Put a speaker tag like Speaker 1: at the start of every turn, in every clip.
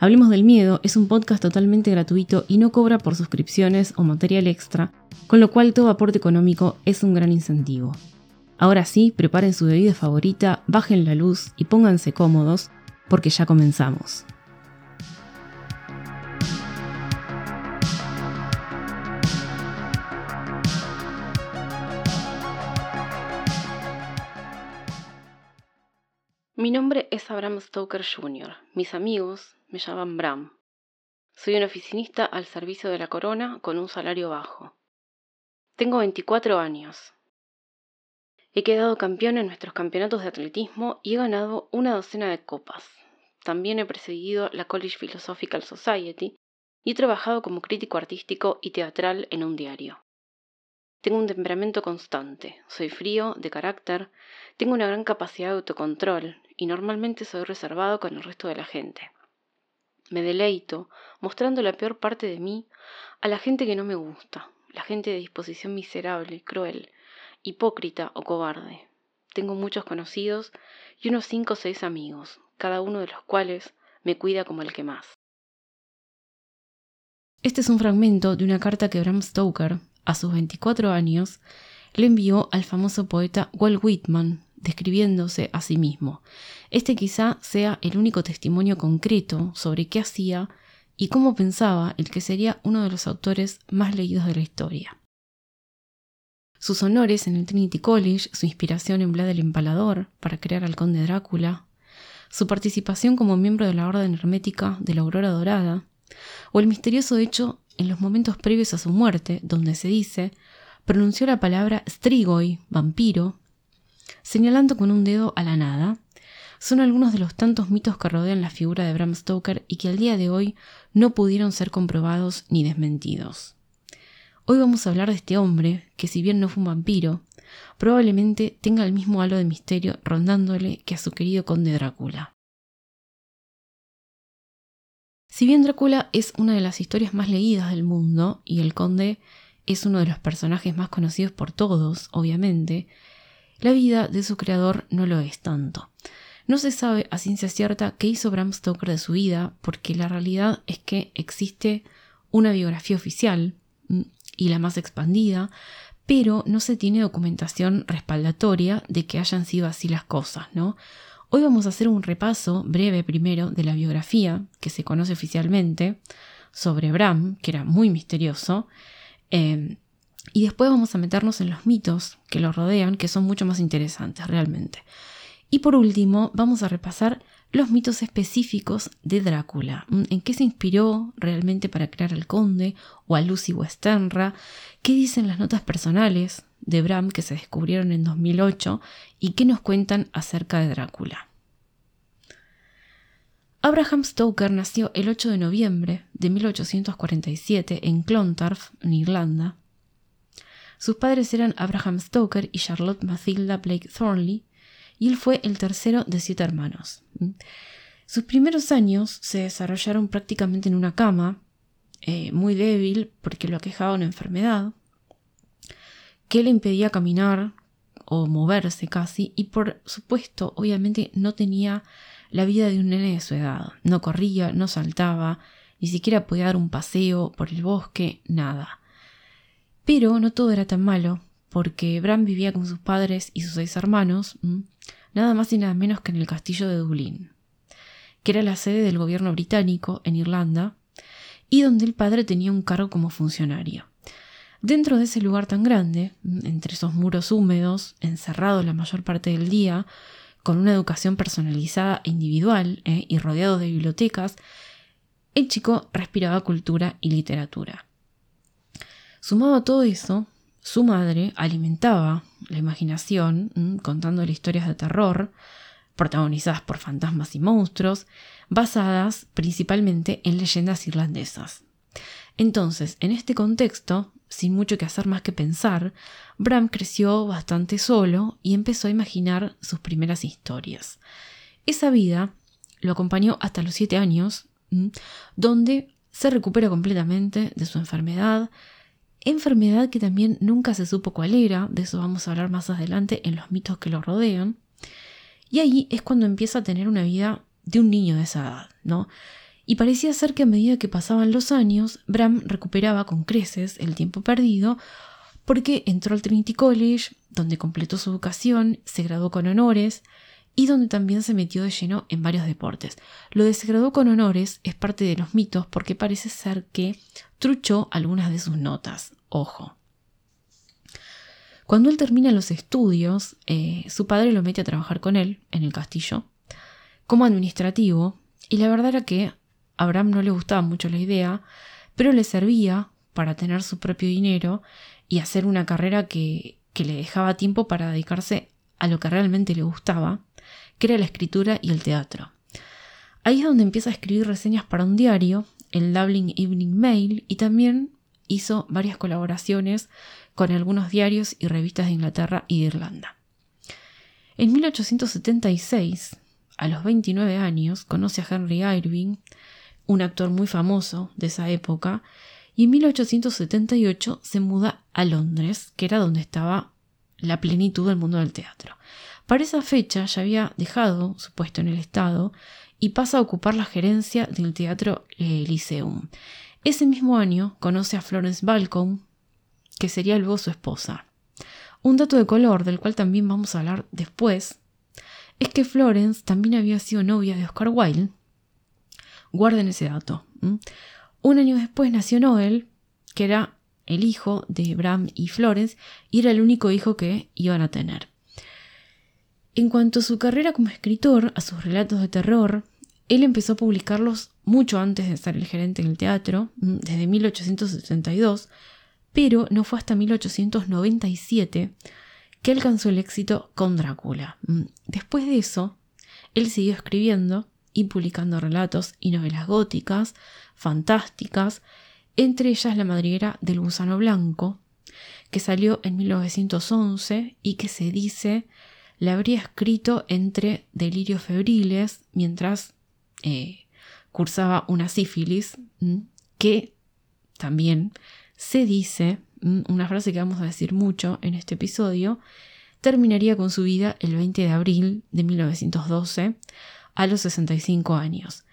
Speaker 1: Hablemos del Miedo es un podcast totalmente gratuito y no cobra por suscripciones o material extra, con lo cual todo aporte económico es un gran incentivo. Ahora sí, preparen su bebida favorita, bajen la luz y pónganse cómodos, porque ya comenzamos. Mi nombre es Abraham Stoker Jr. Mis amigos, me llaman Bram. Soy un oficinista al servicio de la corona con un salario bajo. Tengo 24 años. He quedado campeón en nuestros campeonatos de atletismo y he ganado una docena de copas. También he presidido la College Philosophical Society y he trabajado como crítico artístico y teatral en un diario. Tengo un temperamento constante, soy frío, de carácter, tengo una gran capacidad de autocontrol y normalmente soy reservado con el resto de la gente. Me deleito mostrando la peor parte de mí a la gente que no me gusta, la gente de disposición miserable, cruel, hipócrita o cobarde. Tengo muchos conocidos y unos cinco o seis amigos, cada uno de los cuales me cuida como el que más. Este es un fragmento de una carta que Bram Stoker, a sus 24 años, le envió al famoso poeta Walt Whitman, describiéndose a sí mismo. Este quizá sea el único testimonio concreto sobre qué hacía y cómo pensaba el que sería uno de los autores más leídos de la historia. Sus honores en el Trinity College, su inspiración en Vlad el Empalador para crear al conde Drácula, su participación como miembro de la Orden Hermética de la Aurora Dorada, o el misterioso hecho en los momentos previos a su muerte, donde se dice, pronunció la palabra strigoi, vampiro, señalando con un dedo a la nada, son algunos de los tantos mitos que rodean la figura de Bram Stoker y que al día de hoy no pudieron ser comprobados ni desmentidos. Hoy vamos a hablar de este hombre, que si bien no fue un vampiro, probablemente tenga el mismo halo de misterio rondándole que a su querido conde Drácula. Si bien Drácula es una de las historias más leídas del mundo y el conde es uno de los personajes más conocidos por todos, obviamente, la vida de su creador no lo es tanto. No se sabe a ciencia cierta qué hizo Bram Stoker de su vida, porque la realidad es que existe una biografía oficial mm, y la más expandida, pero no se tiene documentación respaldatoria de que hayan sido así las cosas, ¿no? Hoy vamos a hacer un repaso breve primero de la biografía que se conoce oficialmente sobre Bram, que era muy misterioso, eh, y después vamos a meternos en los mitos que lo rodean, que son mucho más interesantes realmente. Y por último, vamos a repasar los mitos específicos de Drácula. Mm, ¿En qué se inspiró realmente para crear al conde o a Lucy Westenra? ¿Qué dicen las notas personales de Bram que se descubrieron en 2008? ¿Y qué nos cuentan acerca de Drácula? Abraham Stoker nació el 8 de noviembre de 1847 en Clontarf, en Irlanda, sus padres eran Abraham Stoker y Charlotte Mathilda Blake Thornley, y él fue el tercero de siete hermanos. Sus primeros años se desarrollaron prácticamente en una cama, eh, muy débil porque lo aquejaba una enfermedad, que le impedía caminar o moverse casi, y por supuesto, obviamente, no tenía la vida de un nene de su edad. No corría, no saltaba, ni siquiera podía dar un paseo por el bosque, nada. Pero no todo era tan malo, porque Bram vivía con sus padres y sus seis hermanos, nada más y nada menos que en el castillo de Dublín, que era la sede del gobierno británico en Irlanda, y donde el padre tenía un cargo como funcionario. Dentro de ese lugar tan grande, entre esos muros húmedos, encerrado la mayor parte del día, con una educación personalizada e individual ¿eh? y rodeado de bibliotecas, el chico respiraba cultura y literatura. Sumado a todo eso, su madre alimentaba la imaginación contando historias de terror, protagonizadas por fantasmas y monstruos, basadas principalmente en leyendas irlandesas. Entonces, en este contexto, sin mucho que hacer más que pensar, Bram creció bastante solo y empezó a imaginar sus primeras historias. Esa vida lo acompañó hasta los siete años, donde se recupera completamente de su enfermedad, enfermedad que también nunca se supo cuál era, de eso vamos a hablar más adelante en los mitos que lo rodean, y ahí es cuando empieza a tener una vida de un niño de esa edad, ¿no? Y parecía ser que a medida que pasaban los años, Bram recuperaba con creces el tiempo perdido porque entró al Trinity College, donde completó su educación, se graduó con honores y donde también se metió de lleno en varios deportes. Lo de se graduó con honores es parte de los mitos porque parece ser que truchó algunas de sus notas. Ojo. Cuando él termina los estudios, eh, su padre lo mete a trabajar con él en el castillo como administrativo y la verdad era que a Abraham no le gustaba mucho la idea, pero le servía para tener su propio dinero y hacer una carrera que, que le dejaba tiempo para dedicarse a lo que realmente le gustaba, que era la escritura y el teatro. Ahí es donde empieza a escribir reseñas para un diario, el Dublin Evening Mail, y también hizo varias colaboraciones con algunos diarios y revistas de Inglaterra y de Irlanda. En 1876, a los 29 años, conoce a Henry Irving, un actor muy famoso de esa época, y en 1878 se muda a Londres, que era donde estaba la plenitud del mundo del teatro. Para esa fecha ya había dejado su puesto en el Estado y pasa a ocupar la gerencia del Teatro eh. Ese mismo año conoce a Florence Balcom, que sería luego su esposa. Un dato de color del cual también vamos a hablar después es que Florence también había sido novia de Oscar Wilde, Guarden ese dato. Un año después nació Noel, que era el hijo de Bram y Florence, y era el único hijo que iban a tener. En cuanto a su carrera como escritor, a sus relatos de terror, él empezó a publicarlos mucho antes de ser el gerente en el teatro, desde 1872, pero no fue hasta 1897 que alcanzó el éxito con Drácula. Después de eso, él siguió escribiendo y publicando relatos y novelas góticas, fantásticas, entre ellas La madriguera del gusano blanco, que salió en 1911 y que se dice le habría escrito entre delirios febriles mientras eh, cursaba una sífilis, que también se dice, una frase que vamos a decir mucho en este episodio, terminaría con su vida el 20 de abril de 1912 a los 65 años.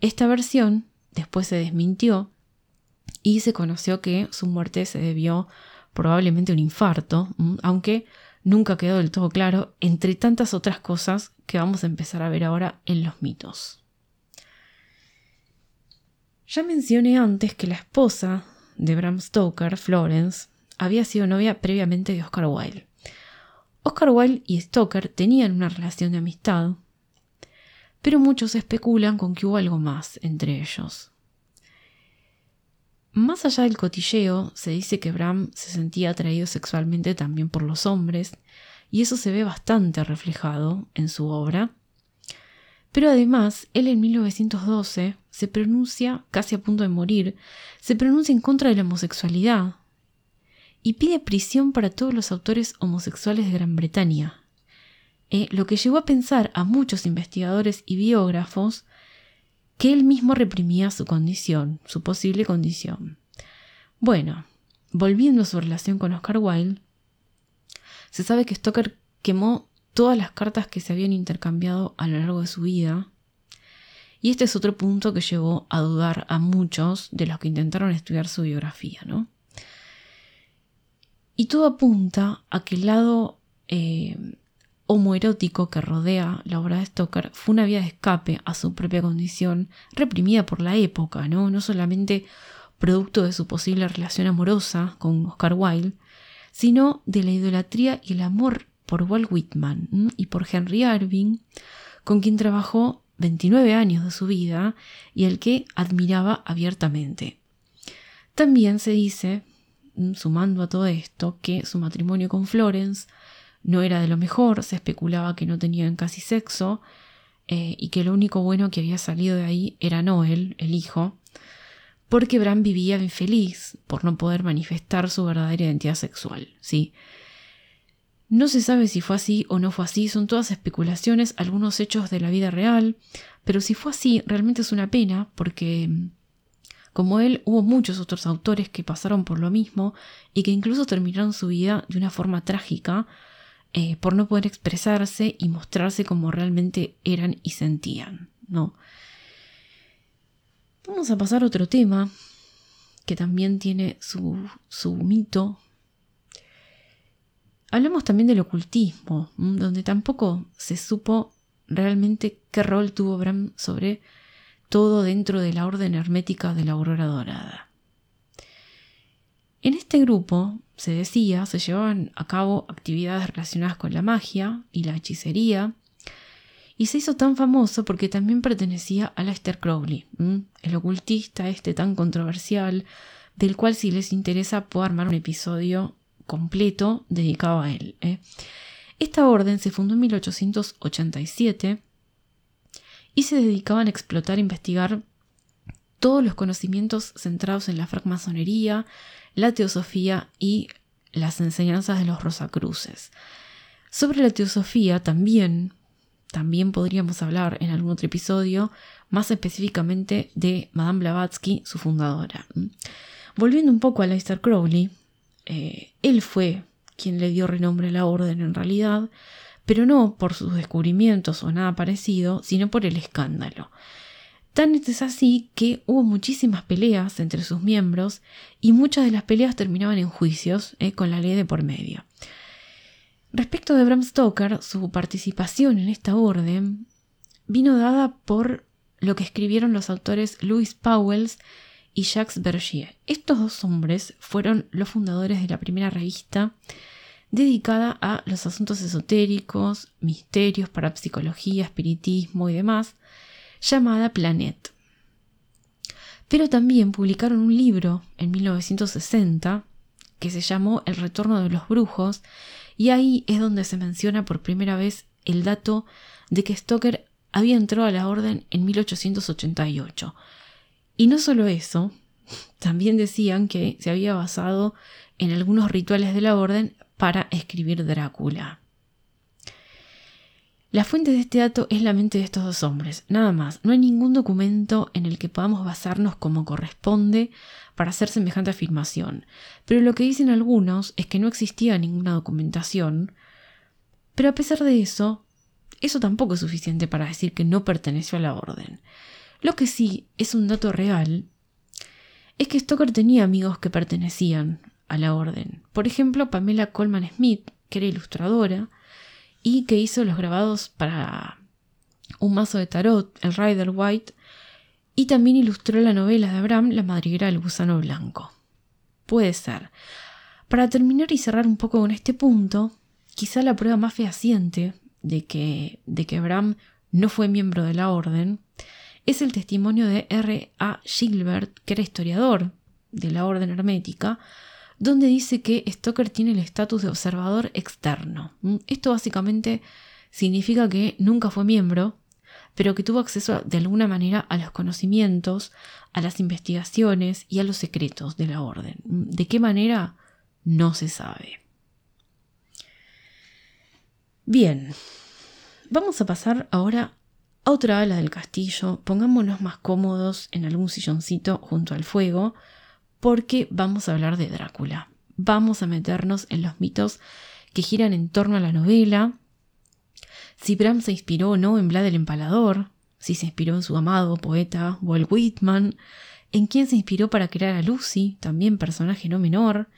Speaker 1: Esta versión después se desmintió y se conoció que su muerte se debió probablemente a un infarto, aunque nunca quedó del todo claro, entre tantas otras cosas que vamos a empezar a ver ahora en los mitos. Ya mencioné antes que la esposa de Bram Stoker, Florence, había sido novia previamente de Oscar Wilde. Oscar Wilde y Stoker tenían una relación de amistad, pero muchos especulan con que hubo algo más entre ellos. Más allá del cotilleo, se dice que Bram se sentía atraído sexualmente también por los hombres, y eso se ve bastante reflejado en su obra. Pero además, él en 1912 se pronuncia, casi a punto de morir, se pronuncia en contra de la homosexualidad y pide prisión para todos los autores homosexuales de Gran Bretaña, eh, lo que llevó a pensar a muchos investigadores y biógrafos que él mismo reprimía su condición, su posible condición. Bueno, volviendo a su relación con Oscar Wilde, se sabe que Stoker quemó todas las cartas que se habían intercambiado a lo largo de su vida, y este es otro punto que llevó a dudar a muchos de los que intentaron estudiar su biografía, ¿no? Y todo apunta a que el lado eh, homoerótico que rodea la obra de Stoker fue una vía de escape a su propia condición, reprimida por la época, ¿no? No solamente producto de su posible relación amorosa con Oscar Wilde, sino de la idolatría y el amor por Walt Whitman y por Henry Irving, con quien trabajó 29 años de su vida y al que admiraba abiertamente. También se dice, sumando a todo esto, que su matrimonio con Florence no era de lo mejor, se especulaba que no tenían casi sexo eh, y que lo único bueno que había salido de ahí era Noel, el hijo, porque Bram vivía infeliz por no poder manifestar su verdadera identidad sexual, ¿sí? No se sabe si fue así o no fue así, son todas especulaciones, algunos hechos de la vida real, pero si fue así, realmente es una pena, porque como él, hubo muchos otros autores que pasaron por lo mismo y que incluso terminaron su vida de una forma trágica eh, por no poder expresarse y mostrarse como realmente eran y sentían, ¿no? Vamos a pasar a otro tema que también tiene su, su mito. Hablamos también del ocultismo, donde tampoco se supo realmente qué rol tuvo Bram sobre todo dentro de la orden hermética de la aurora dorada. En este grupo, se decía, se llevaban a cabo actividades relacionadas con la magia y la hechicería, y se hizo tan famoso porque también pertenecía a Lester Crowley, el ocultista este tan controversial, del cual si les interesa puedo armar un episodio completo dedicado a él. ¿eh? Esta orden se fundó en 1887 y se dedicaban a explotar e investigar todos los conocimientos centrados en la francmasonería, la teosofía y las enseñanzas de los Rosacruces. Sobre la teosofía también también podríamos hablar en algún otro episodio, más específicamente de Madame Blavatsky, su fundadora. Volviendo un poco a Leicester Crowley, eh, él fue quien le dio renombre a la orden en realidad, pero no por sus descubrimientos o nada parecido, sino por el escándalo. Tan es así que hubo muchísimas peleas entre sus miembros y muchas de las peleas terminaban en juicios eh, con la ley de por medio. Respecto de Bram Stoker, su participación en esta orden vino dada por lo que escribieron los autores Louis Powells y Jacques Bergier. Estos dos hombres fueron los fundadores de la primera revista dedicada a los asuntos esotéricos, misterios, parapsicología, espiritismo y demás, llamada Planet. Pero también publicaron un libro en 1960 que se llamó El retorno de los brujos, y ahí es donde se menciona por primera vez el dato de que Stoker había entrado a la orden en 1888. Y no solo eso, también decían que se había basado en algunos rituales de la orden para escribir Drácula. La fuente de este dato es la mente de estos dos hombres, nada más. No hay ningún documento en el que podamos basarnos como corresponde para hacer semejante afirmación. Pero lo que dicen algunos es que no existía ninguna documentación. Pero a pesar de eso, eso tampoco es suficiente para decir que no perteneció a la orden. Lo que sí es un dato real es que Stoker tenía amigos que pertenecían a la orden. Por ejemplo, Pamela Coleman Smith, que era ilustradora, y que hizo los grabados para un mazo de tarot, el Rider White, y también ilustró la novela de Abraham, La madriguera del gusano blanco. Puede ser. Para terminar y cerrar un poco con este punto, quizá la prueba más fehaciente de que, de que Abraham no fue miembro de la orden es el testimonio de R. A. Gilbert, que era historiador de la orden hermética, donde dice que Stoker tiene el estatus de observador externo. Mm, esto básicamente significa que nunca fue miembro, pero que tuvo acceso de alguna manera a los conocimientos, a las investigaciones y a los secretos de la orden. Mm, ¿De qué manera? No se sabe. Bien, vamos a pasar ahora a otra ala del castillo. Pongámonos más cómodos en algún silloncito junto al fuego porque vamos a hablar de Drácula. Vamos a meternos en los mitos que giran en torno a la novela, si Bram se inspiró o no en Vlad el Empalador, si se inspiró en su amado poeta Walt Whitman, en quién se inspiró para crear a Lucy, también personaje no menor,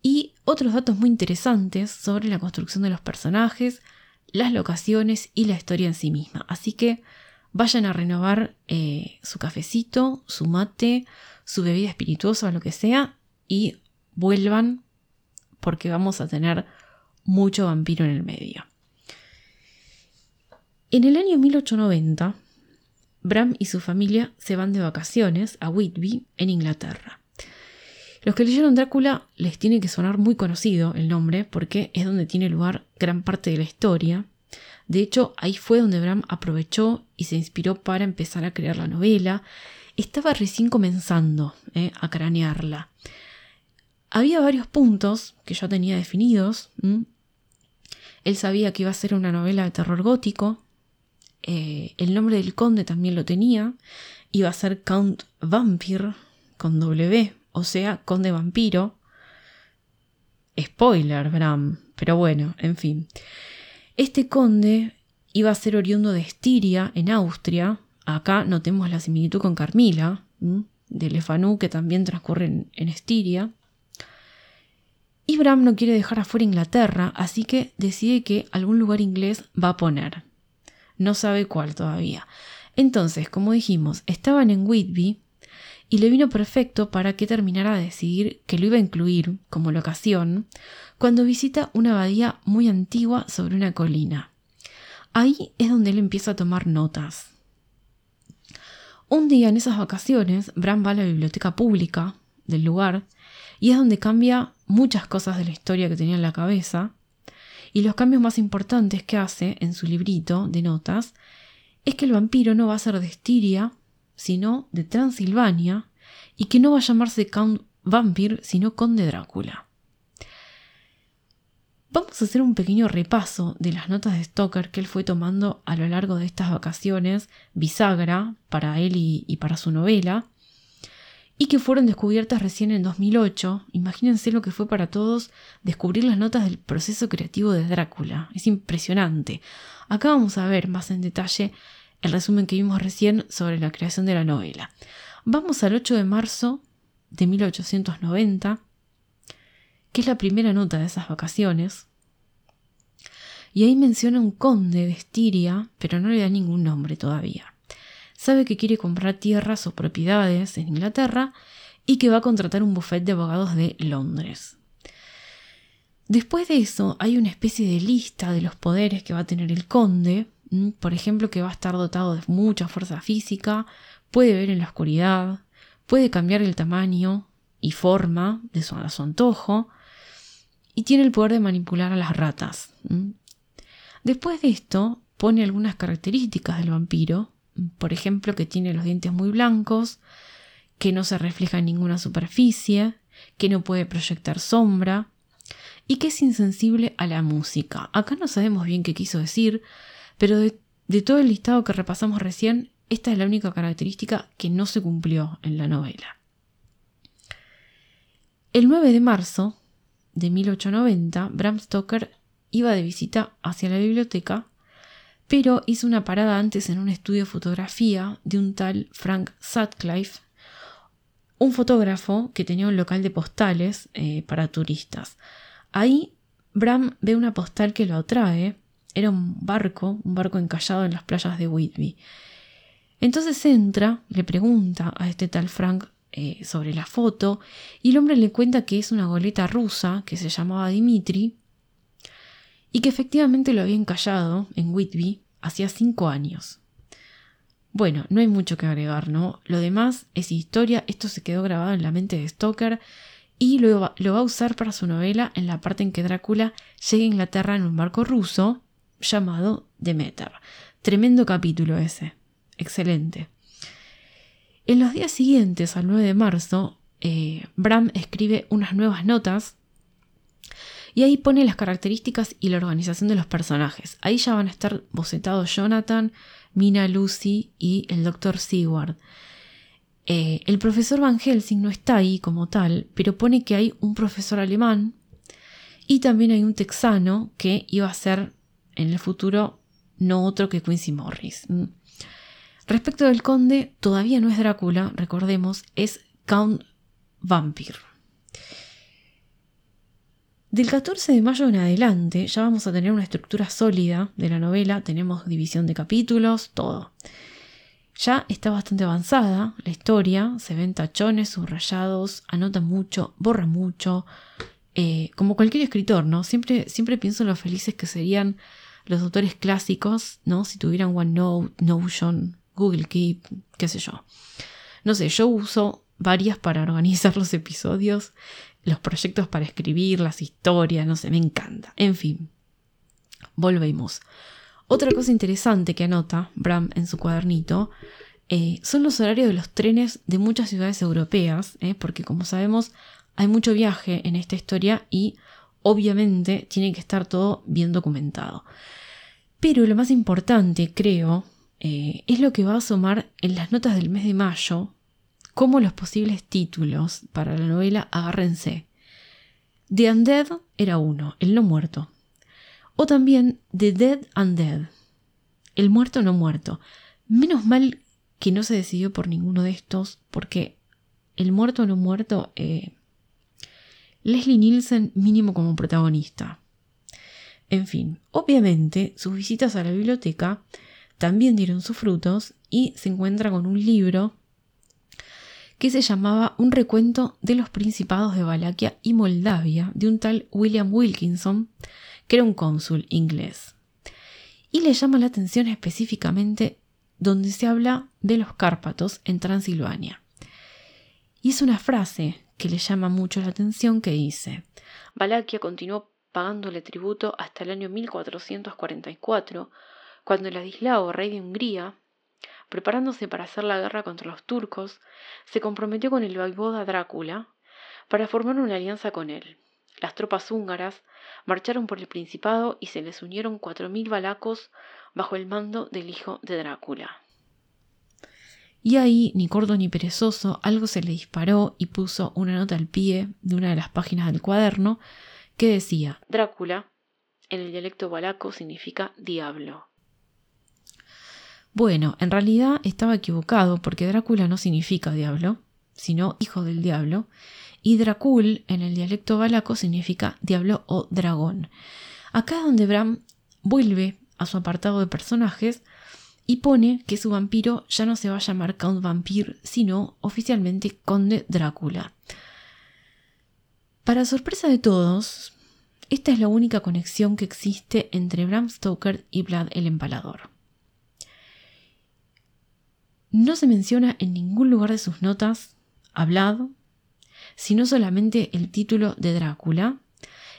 Speaker 1: y otros datos muy interesantes sobre la construcción de los personajes, las locaciones y la historia en sí misma. Así que vayan a renovar eh, su cafecito, su mate, su bebida espirituosa o lo que sea y vuelvan porque vamos a tener mucho vampiro en el medio. En el año 1890, Bram y su familia se van de vacaciones a Whitby, en Inglaterra. Los que leyeron Drácula les tiene que sonar muy conocido el nombre porque es donde tiene lugar gran parte de la historia. De hecho, ahí fue donde Bram aprovechó y se inspiró para empezar a crear la novela estaba recién comenzando eh, a cranearla. Había varios puntos que ya tenía definidos. Él sabía que iba a ser una novela de terror gótico. Eh, el nombre del conde también lo tenía. Iba a ser Count Vampire con W, o sea, conde vampiro. Spoiler, Bram. Pero bueno, en fin. Este conde iba a ser oriundo de Estiria, en Austria. Acá notemos la similitud con Carmila, de Lefanú, que también transcurre en, Estiria. Y Bram no quiere dejar afuera Inglaterra, así que decide que algún lugar inglés va a poner. No sabe cuál todavía. Entonces, como dijimos, estaban en Whitby y le vino perfecto para que terminara de decidir que lo iba a incluir como locación cuando visita una abadía muy antigua sobre una colina. Ahí es donde él empieza a tomar notas. Un día en esas vacaciones, Bram va a la biblioteca pública del lugar y es donde cambia muchas cosas de la historia que tenía en la cabeza. Y los cambios más importantes que hace en su librito de notas es que el vampiro no va a ser de Estiria, sino de Transilvania, y que no va a llamarse Count Vampir, sino Conde Drácula. Vamos a hacer un pequeño repaso de las notas de Stoker que él fue tomando a lo largo de estas vacaciones, bisagra para él y, para su novela, y que fueron descubiertas recién en 2008. Imagínense lo que fue para todos descubrir las notas del proceso creativo de Drácula. Es impresionante. Acá vamos a ver más en detalle el resumen que vimos recién sobre la creación de la novela. Vamos al 8 de marzo de 1890 que es la primera nota de esas vacaciones. Y ahí menciona un conde de Estiria, pero no le da ningún nombre todavía. Sabe que quiere comprar tierras o propiedades en Inglaterra y que va a contratar un bufete de abogados de Londres. Después de eso hay una especie de lista de los poderes que va a tener el conde, por ejemplo que va a estar dotado de mucha fuerza física, puede ver en la oscuridad, puede cambiar el tamaño y forma de su, a su antojo, y tiene el poder de manipular a las ratas. Después de esto, pone algunas características del vampiro, por ejemplo, que tiene los dientes muy blancos, que no se refleja en ninguna superficie, que no puede proyectar sombra y que es insensible a la música. Acá no sabemos bien qué quiso decir, pero de, todo el listado que repasamos recién, esta es la única característica que no se cumplió en la novela. El 9 de marzo de 1890, Bram Stoker iba de visita hacia la biblioteca, pero hizo una parada antes en un estudio de fotografía de un tal Frank Sutcliffe, un fotógrafo que tenía un local de postales eh, para turistas. Ahí Bram ve una postal que lo atrae, era un barco, un barco encallado en las playas de Whitby. Entonces entra, le pregunta a este tal Frank eh, sobre la foto y el hombre le cuenta que es una goleta rusa que se llamaba Dimitri y que efectivamente lo había encallado en Whitby hacía cinco años. Bueno, no hay mucho que agregar, ¿no? Lo demás es historia, esto se quedó grabado en la mente de Stoker y lo va, lo va a usar para su novela en la parte en que Drácula llega a Inglaterra en un barco ruso llamado Demeter. Tremendo capítulo ese. Excelente. En los días siguientes, al 9 de marzo, eh, Bram escribe unas nuevas notas y ahí pone las características y la organización de los personajes. Ahí ya van a estar bocetados Jonathan, Mina Lucy y el Dr. Seward. Eh, el profesor Van Helsing no está ahí como tal, pero pone que hay un profesor alemán y también hay un texano que iba a ser en el futuro no otro que Quincy Morris. Respecto del conde, todavía no es Drácula, recordemos, es Count Vampir. Del 14 de mayo en adelante ya vamos a tener una estructura sólida de la novela, tenemos división de capítulos, todo. Ya está bastante avanzada la historia, se ven tachones, subrayados, anota mucho, borra mucho, eh, como cualquier escritor, ¿no? Siempre, siempre pienso en lo felices que serían los autores clásicos, ¿no? Si tuvieran OneNote, Notion, Google Keep, qué sé yo. No sé, yo uso varias para organizar los episodios, los proyectos para escribir, las historias, no sé, me encanta. En fin, volvemos. Otra cosa interesante que anota Bram en su cuadernito eh, son los horarios de los trenes de muchas ciudades europeas, eh, porque como sabemos hay mucho viaje en esta historia y obviamente tiene que estar todo bien documentado. Pero lo más importante, creo, eh, es lo que va a asomar en las notas del mes de mayo, como los posibles títulos para la novela Agárrense. The Undead era uno, el no muerto. O también The Dead Undead, el muerto no muerto. Menos mal que no se decidió por ninguno de estos, porque el muerto no muerto, eh, Leslie Nielsen mínimo como protagonista. En fin, obviamente sus visitas a la biblioteca también dieron sus frutos y se encuentra con un libro que se llamaba Un recuento de los principados de Valaquia y Moldavia de un tal William Wilkinson, que era un cónsul inglés. Y le llama la atención específicamente donde se habla de los Cárpatos en Transilvania. Y es una frase que le llama mucho la atención que dice, Valaquia continuó pagándole tributo hasta el año 1444, cuando Ladislao, rey de Hungría, preparándose para hacer la guerra contra los turcos, se comprometió con el vaivoda Drácula para formar una alianza con él. Las tropas húngaras marcharon por el Principado y se les unieron cuatro mil balacos bajo el mando del hijo de Drácula. Y ahí, ni corto ni perezoso, algo se le disparó y puso una nota al pie de una de las páginas del cuaderno que decía Drácula, en el dialecto balaco, significa diablo. Bueno, en realidad estaba equivocado porque Drácula no significa diablo, sino hijo del diablo, y Dracul en el dialecto balaco significa diablo o dragón. Acá es donde Bram vuelve a su apartado de personajes y pone que su vampiro ya no se va a llamar Count Vampire, sino oficialmente Conde Drácula. Para sorpresa de todos, esta es la única conexión que existe entre Bram Stoker y Vlad el Empalador. No se menciona en ningún lugar de sus notas a Vlad, sino solamente el título de Drácula,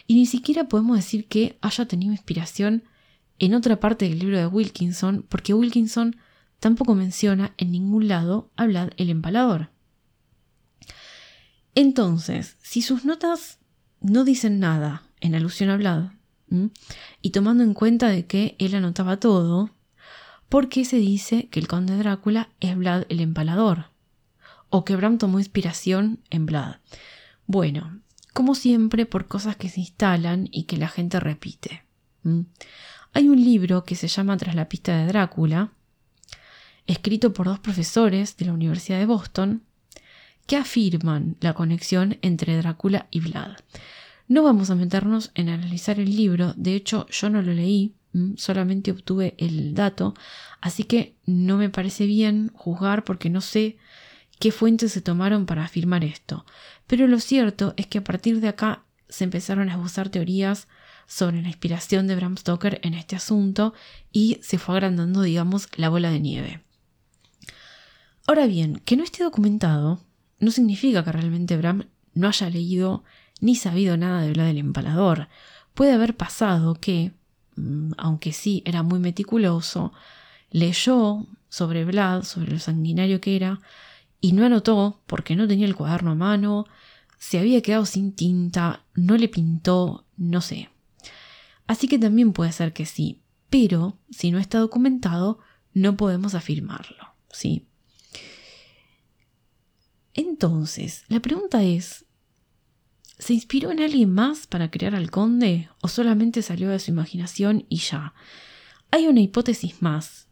Speaker 1: y ni siquiera podemos decir que haya tenido inspiración en otra parte del libro de Wilkinson, porque Wilkinson tampoco menciona en ningún lado a Vlad el empalador. Entonces, si sus notas no dicen nada en alusión a Vlad, y tomando en cuenta de que él anotaba todo, ¿por qué se dice que el conde Drácula es Vlad el empalador? O que Bram tomó inspiración en Vlad. Bueno, como siempre, por cosas que se instalan y que la gente repite. Hay un libro que se llama Tras la pista de Drácula, escrito por dos profesores de la Universidad de Boston, que afirman la conexión entre Drácula y Vlad. No vamos a meternos en analizar el libro, de hecho yo no lo leí, solamente obtuve el dato, así que no me parece bien juzgar porque no sé qué fuentes se tomaron para afirmar esto. Pero lo cierto es que a partir de acá se empezaron a esbozar teorías sobre la inspiración de Bram Stoker en este asunto y se fue agrandando, digamos, la bola de nieve. Ahora bien, que no esté documentado no significa que realmente Bram no haya leído ni sabido nada de Vlad el Empalador. Puede haber pasado que, mm, aunque sí era muy meticuloso, leyó sobre Vlad, sobre lo sanguinario que era, y no anotó porque no tenía el cuaderno a mano, se había quedado sin tinta, no le pintó, no sé. Así que también puede ser que sí, pero si no está documentado, no podemos afirmarlo, ¿sí? Entonces, la pregunta es, ¿se inspiró en alguien más para crear al conde o solamente salió de su imaginación y ya? Hay una hipótesis más,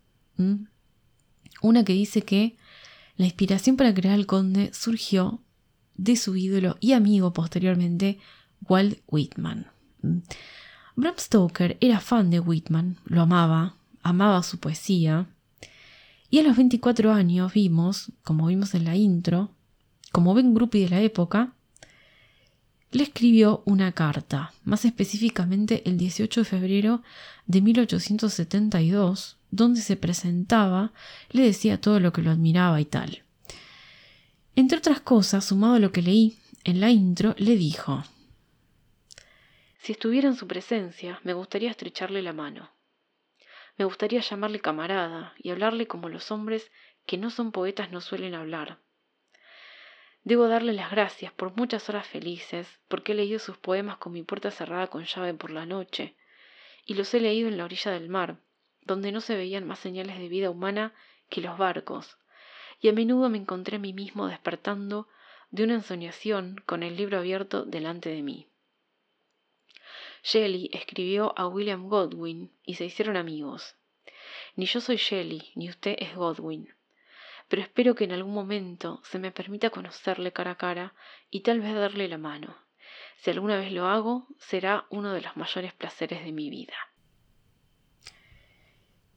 Speaker 1: una que dice que la inspiración para crear al conde surgió de su ídolo y amigo posteriormente, Walt Whitman. Bram Stoker era fan de Whitman, lo amaba, amaba su poesía, y a los 24 años vimos, como vimos en la intro, como Ben Gruppy de la época, le escribió una carta, más específicamente el 18 de febrero de 1872, donde se presentaba, le decía todo lo que lo admiraba y tal. Entre otras cosas, sumado a lo que leí en la intro, le dijo, si estuviera en su presencia, me gustaría estrecharle la mano. Me gustaría llamarle camarada y hablarle como los hombres que no son poetas no suelen hablar. Debo darle las gracias por muchas horas felices, porque he leído sus poemas con mi puerta cerrada con llave por la noche, y los he leído en la orilla del mar, donde no se veían más señales de vida humana que los barcos, y a menudo me encontré a mí mismo despertando de una ensoñación con el libro abierto delante de mí. Shelley escribió a William Godwin y se hicieron amigos. Ni yo soy Shelley, ni usted es Godwin. Pero espero que en algún momento se me permita conocerle cara a cara y tal vez darle la mano. Si alguna vez lo hago, será uno de los mayores placeres de mi vida.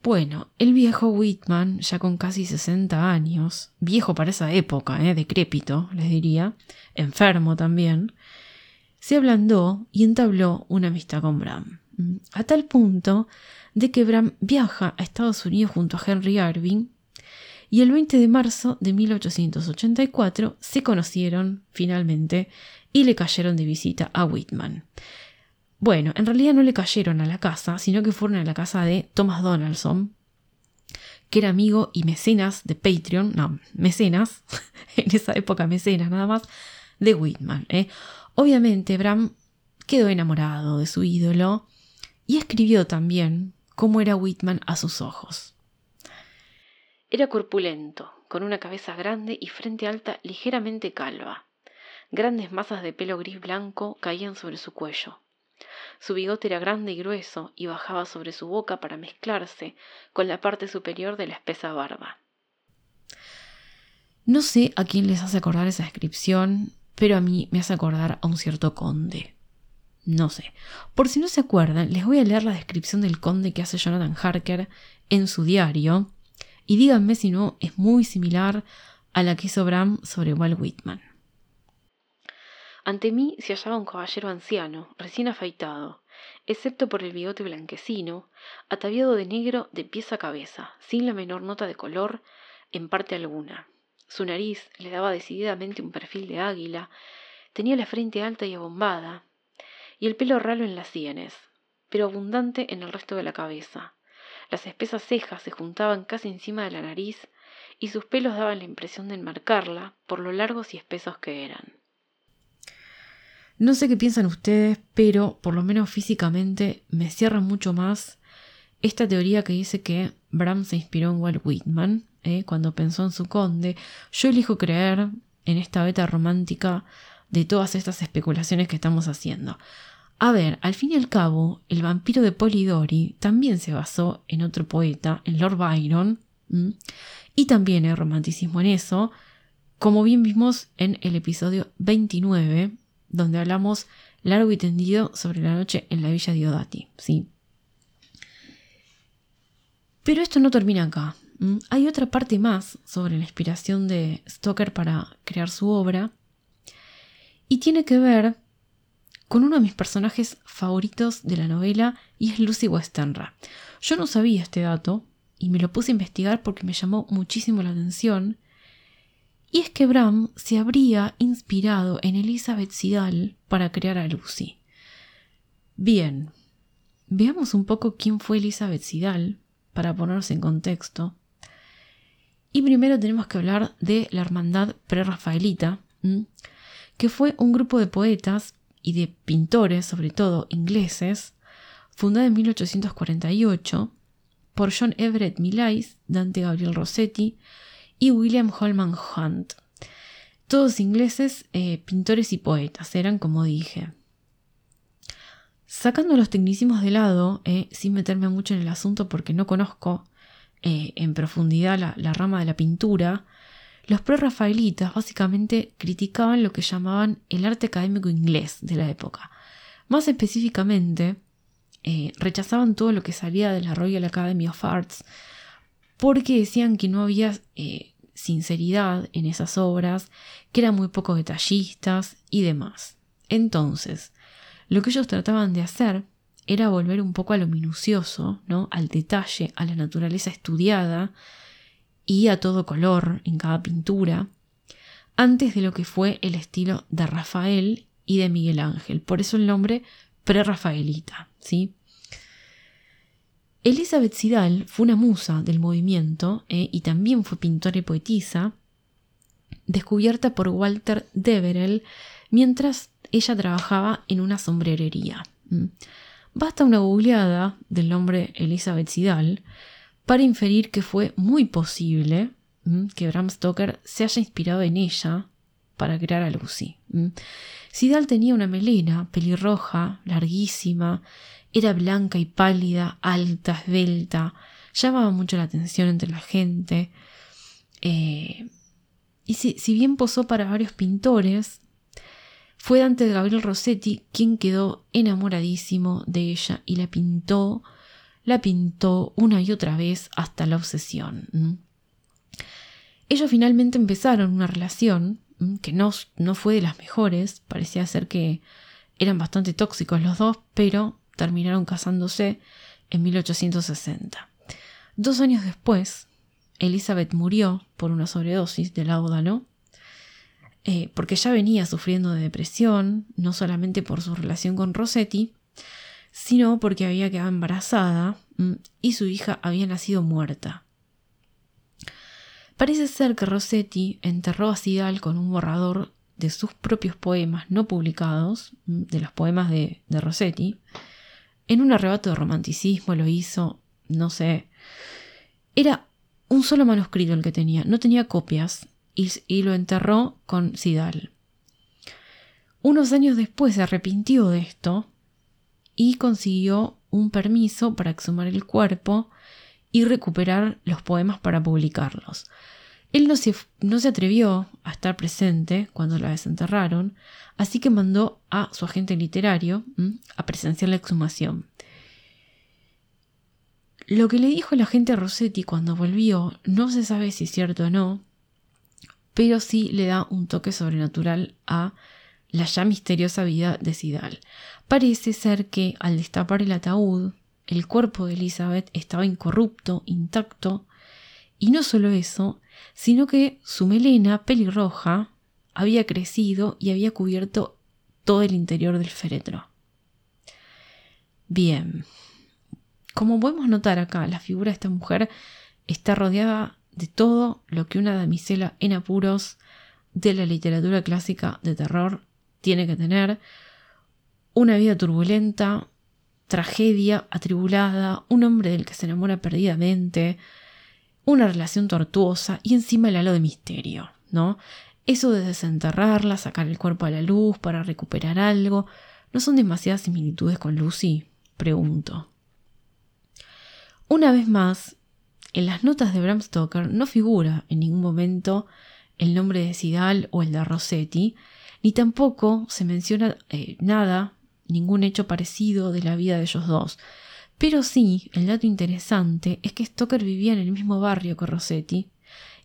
Speaker 1: Bueno, el viejo Whitman, ya con casi 60 años, viejo para esa época, ¿eh? decrépito, les diría, enfermo también, se ablandó y entabló una amistad con Bram, a tal punto de que Bram viaja a Estados Unidos junto a Henry Irving y el 20 de marzo de 1884 se conocieron finalmente y le cayeron de visita a Whitman. Bueno, en realidad no le cayeron a la casa, sino que fueron a la casa de Thomas Donaldson, que era amigo y mecenas de Patreon, no, mecenas, en esa época mecenas nada más, de Whitman. ¿eh? Obviamente Bram quedó enamorado de su ídolo y escribió también cómo era Whitman a sus ojos. Era corpulento, con una cabeza grande y frente alta ligeramente calva. Grandes masas de pelo gris blanco caían sobre su cuello. Su bigote era grande y grueso y bajaba sobre su boca para mezclarse con la parte superior de la espesa barba. No sé a quién les hace acordar esa descripción, pero a mí me hace acordar a un cierto conde. No sé. Por si no se acuerdan, les voy a leer la descripción del conde que hace Jonathan Harker en su diario, y díganme si no es muy similar a la que hizo Bram sobre Walt Whitman. Ante mí se hallaba un caballero anciano, recién afeitado, excepto por el bigote blanquecino, ataviado de negro de pies a cabeza, sin la menor nota de color en parte alguna. Su nariz le daba decididamente un perfil de águila, tenía la frente alta y abombada, y el pelo ralo en las sienes, pero abundante en el resto de la cabeza. Las espesas cejas se juntaban casi encima de la nariz, y sus pelos daban la impresión de enmarcarla por lo largos y espesos que eran. No sé qué piensan ustedes, pero por lo menos físicamente me cierra mucho más esta teoría que dice que Bram se inspiró en Walt Whitman eh, cuando pensó en su conde. Yo elijo creer en esta beta romántica de todas estas especulaciones que estamos haciendo. A ver, al fin y al cabo, el vampiro de Polidori también se basó en otro poeta, en Lord Byron, y también hay romanticismo en eso, como bien vimos en el episodio 29 donde hablamos largo y tendido sobre la noche en la villa Diodati. ¿sí? Pero esto no termina acá. Hay otra parte más sobre la inspiración de Stoker para crear su obra y tiene que ver con uno de mis personajes favoritos de la novela y es Lucy Westenra. Yo no sabía este dato y me lo puse a investigar porque me llamó muchísimo la atención y es que Bram se habría inspirado en Elizabeth Sidal para crear a Lucy. Bien, veamos un poco quién fue Elizabeth Sidal para ponernos en contexto. Y primero tenemos que hablar de la hermandad prerrafaelita, que fue un grupo de poetas y de pintores, sobre todo ingleses, fundada en 1848 por John Everett Millais, Dante Gabriel Rossetti, y William Holman Hunt. Todos ingleses, eh, pintores y poetas, eran como dije. Sacando los tecnicismos de lado, eh, sin meterme mucho en el asunto porque no conozco eh, en profundidad la, la, rama de la pintura, los prerrafaelitas básicamente criticaban lo que llamaban el arte académico inglés de la época. Más específicamente, rechazaban todo lo que salía de la Royal Academy of Arts, porque decían que no había eh, sinceridad en esas obras, que eran muy poco detallistas y demás. Entonces, lo que ellos trataban de hacer era volver un poco a lo minucioso, ¿no? al detalle, a la naturaleza estudiada y a todo color en cada pintura, antes de lo que fue el estilo de Rafael y de Miguel Ángel. Por eso el nombre prerrafaelita, ¿sí? Elizabeth Sidal fue una musa del movimiento eh, y también fue pintora y poetisa, descubierta por Walter Deverell mientras ella trabajaba en una sombrerería. Mm. Basta una googleada del nombre Elizabeth Sidal para inferir que fue muy posible que Bram Stoker se haya inspirado en ella para crear a Lucy. Sidal tenía una melena pelirroja, larguísima, era blanca y pálida, alta, esbelta, llamaba mucho la atención entre la gente. Eh, y si, bien posó para varios pintores, fue Dante Gabriel Rossetti quien quedó enamoradísimo de ella y la pintó, la pintó una y otra vez hasta la obsesión. Ellos finalmente empezaron una relación que no, no fue de las mejores, parecía ser que eran bastante tóxicos los dos, pero terminaron casándose en 1860. Dos años después, Elizabeth murió por una sobredosis de láudano, eh, porque ya venía sufriendo de depresión, no solamente por su relación con Rossetti, sino porque había quedado embarazada mm, y su hija había nacido muerta. Parece ser que Rossetti enterró a Sidal con un borrador de sus propios poemas no publicados, mm, de los poemas de, de Rossetti. En un arrebato de romanticismo lo hizo, no sé. Era un solo manuscrito el que tenía, no tenía copias, y, lo enterró con Sidal. Unos años después se arrepintió de esto y consiguió un permiso para exhumar el cuerpo y recuperar los poemas para publicarlos. Él no se, no se, atrevió a estar presente cuando la desenterraron, así que mandó a su agente literario a presenciar la exhumación. Lo que le dijo el agente Rossetti cuando volvió no se sabe si es cierto o no, pero sí le da un toque sobrenatural a la ya misteriosa vida de Sidal. Parece ser que al destapar el ataúd, el cuerpo de Elizabeth estaba incorrupto, intacto, y no solo eso, sino que su melena pelirroja había crecido y había cubierto todo el interior del féretro. Bien, como podemos notar acá, la figura de esta mujer está rodeada de todo lo que una damisela en apuros de la literatura clásica de terror tiene que tener. Una vida turbulenta, tragedia atribulada, un hombre del que se enamora perdidamente, una relación tortuosa y encima el halo de misterio, ¿no? Eso de desenterrarla, sacar el cuerpo a la luz para recuperar algo, ¿no son demasiadas similitudes con Lucy? Pregunto. Una vez más, en las notas de Bram Stoker no figura en ningún momento el nombre de Sidal o el de Rossetti, ni tampoco se menciona eh, nada, ningún hecho parecido de la vida de ellos dos. Pero sí, el dato interesante es que Stoker vivía en el mismo barrio que Rossetti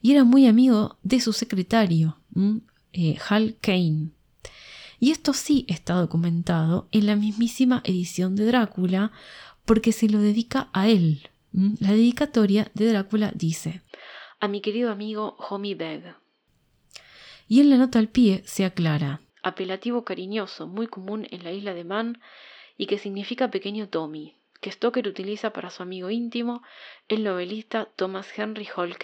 Speaker 1: y era muy amigo de su secretario, eh, Hal Kane. Y esto sí está documentado en la mismísima edición de Drácula porque se lo dedica a él. La dedicatoria de Drácula dice, a mi querido amigo Homie Beg. Y en la nota al pie se aclara, apelativo cariñoso muy común en la isla de Man y que significa pequeño Tommy, que Stoker utiliza para su amigo íntimo, el novelista Thomas Henry Hall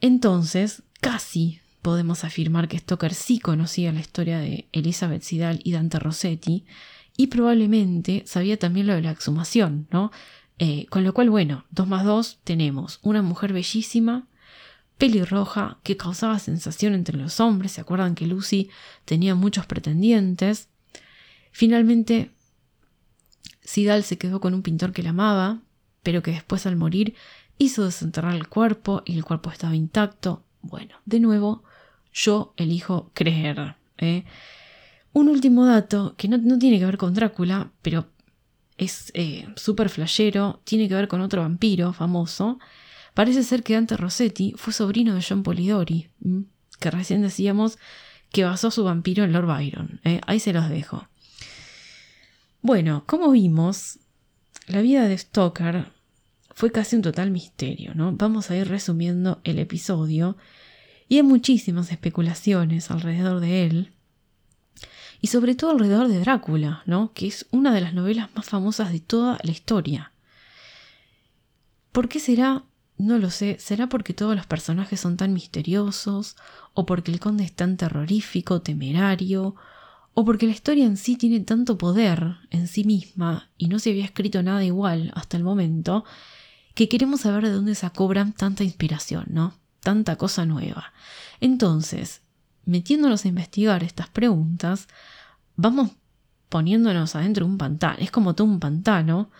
Speaker 1: Entonces, casi podemos afirmar que Stoker sí conocía la historia de Elizabeth Sidal y Dante Rossetti, y probablemente sabía también lo de la exhumación, ¿no? Eh, con lo cual, bueno, dos más dos tenemos. Una mujer bellísima, pelirroja, que causaba sensación entre los hombres. ¿Se acuerdan que Lucy tenía muchos pretendientes? Finalmente, Sidal se quedó con un pintor que la amaba, pero que después al morir hizo desenterrar el cuerpo y el cuerpo estaba intacto. Bueno, de nuevo, yo elijo creer. ¿eh? Un último dato que no, tiene que ver con Drácula, pero es eh, súper flashero, tiene que ver con otro vampiro famoso. Parece ser que Dante Rossetti fue sobrino de John Polidori, que recién decíamos que basó su vampiro en Lord Byron. ¿eh? Ahí se los dejo. Bueno, como vimos, la vida de Stoker fue casi un total misterio, ¿no? Vamos a ir resumiendo el episodio y hay muchísimas especulaciones alrededor de él y sobre todo alrededor de Drácula, ¿no? que es una de las novelas más famosas de toda la historia. ¿Por qué será? No lo sé, será porque todos los personajes son tan misteriosos, o porque el conde es tan terrorífico, temerario, o porque la historia en sí tiene tanto poder en sí misma y no se había escrito nada igual hasta el momento, que queremos saber de dónde se cobran tanta inspiración, ¿no? Tanta cosa nueva. Entonces, metiéndonos a investigar estas preguntas, vamos poniéndonos adentro de un pantano. Es como todo un pantano,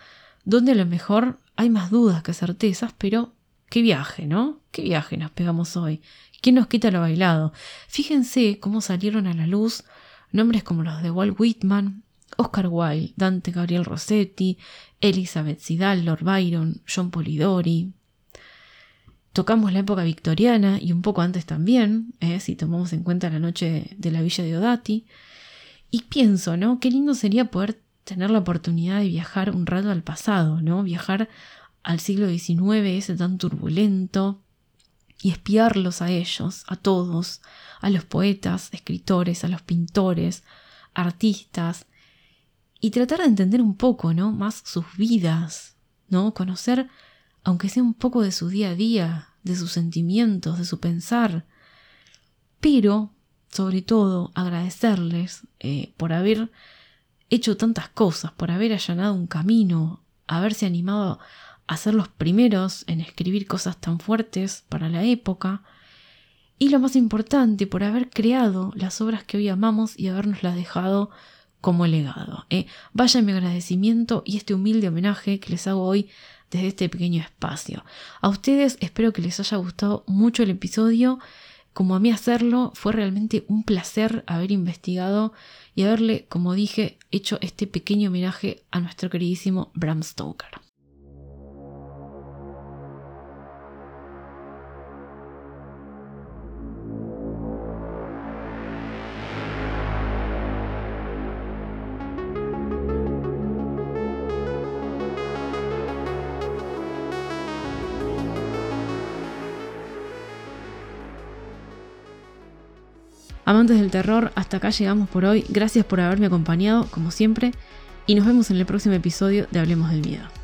Speaker 1: donde a lo mejor hay más dudas que certezas, pero qué viaje, ¿no? Qué viaje nos pegamos hoy. ¿Quién nos quita lo bailado? Fíjense cómo salieron a la luz nombres como los de Walt Whitman, Oscar Wilde, Dante Gabriel Rossetti, Elizabeth Sidal, Lord Byron, John Polidori, Tocamos la época victoriana y un poco antes también, eh, si tomamos en cuenta la noche de la villa de Odati. Y pienso, ¿no? Qué lindo sería poder tener la oportunidad de viajar un rato al pasado, ¿no? Viajar al siglo XIX, ese tan turbulento, y espiarlos a ellos, a todos, a los poetas, escritores, a los pintores, artistas, y tratar de entender un poco, ¿no? Más sus vidas, ¿no? Conocer aunque sea un poco de su día a día, de sus sentimientos, de su pensar, pero, sobre todo, agradecerles eh, por haber hecho tantas cosas, por haber allanado un camino, haberse animado a ser los primeros en escribir cosas tan fuertes para la época, y lo más importante, por haber creado las obras que hoy amamos y habernoslas dejado como legado. Eh. Vaya mi agradecimiento y este humilde homenaje que les hago hoy desde este pequeño espacio. A ustedes espero que les haya gustado mucho el episodio. Como a mí hacerlo, fue realmente un placer haber investigado y haberle, como dije, hecho este pequeño homenaje a nuestro queridísimo Bram Stoker. Amantes del terror, hasta acá llegamos por hoy. Gracias por haberme acompañado, como siempre, y nos vemos en el próximo episodio de Hablemos del Miedo.